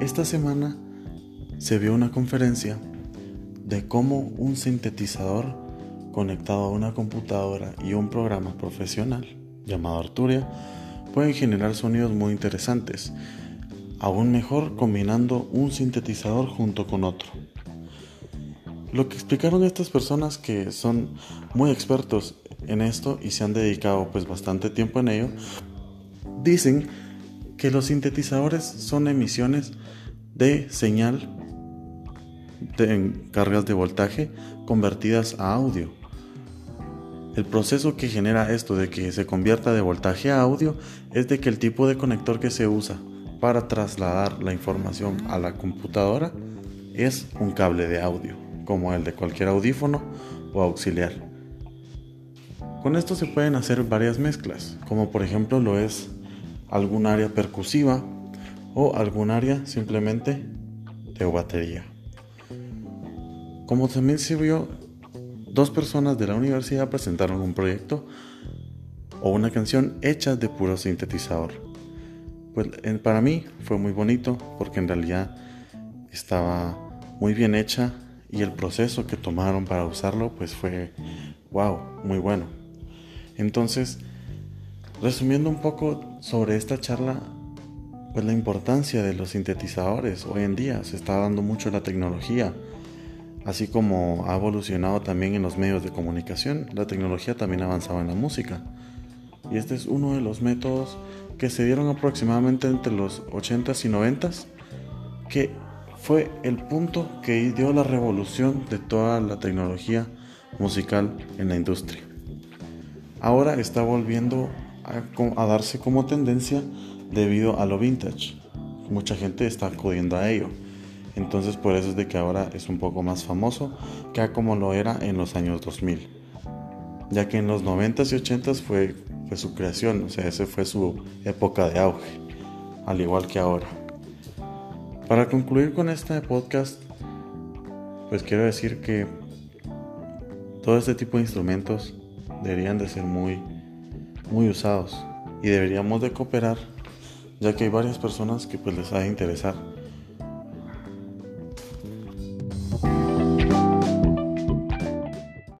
esta semana se vio una conferencia de cómo un sintetizador conectado a una computadora y un programa profesional llamado Arturia pueden generar sonidos muy interesantes, aún mejor combinando un sintetizador junto con otro. Lo que explicaron estas personas que son muy expertos en esto y se han dedicado pues bastante tiempo en ello, dicen que los sintetizadores son emisiones de señal en cargas de voltaje convertidas a audio. El proceso que genera esto de que se convierta de voltaje a audio es de que el tipo de conector que se usa para trasladar la información a la computadora es un cable de audio, como el de cualquier audífono o auxiliar. Con esto se pueden hacer varias mezclas, como por ejemplo lo es algún área percusiva o algún área simplemente de batería. Como también se vio, dos personas de la universidad presentaron un proyecto o una canción hecha de puro sintetizador. Pues para mí fue muy bonito porque en realidad estaba muy bien hecha y el proceso que tomaron para usarlo pues fue wow, muy bueno. Entonces, resumiendo un poco sobre esta charla, pues la importancia de los sintetizadores hoy en día se está dando mucho la tecnología Así como ha evolucionado también en los medios de comunicación, la tecnología también ha avanzado en la música. Y este es uno de los métodos que se dieron aproximadamente entre los 80s y 90s, que fue el punto que dio la revolución de toda la tecnología musical en la industria. Ahora está volviendo a, a darse como tendencia debido a lo vintage. Mucha gente está acudiendo a ello. Entonces por eso es de que ahora es un poco más famoso que como lo era en los años 2000. Ya que en los 90s y 80s fue, fue su creación, o sea, esa fue su época de auge, al igual que ahora. Para concluir con este podcast, pues quiero decir que todo este tipo de instrumentos deberían de ser muy, muy usados y deberíamos de cooperar, ya que hay varias personas que pues les ha de interesar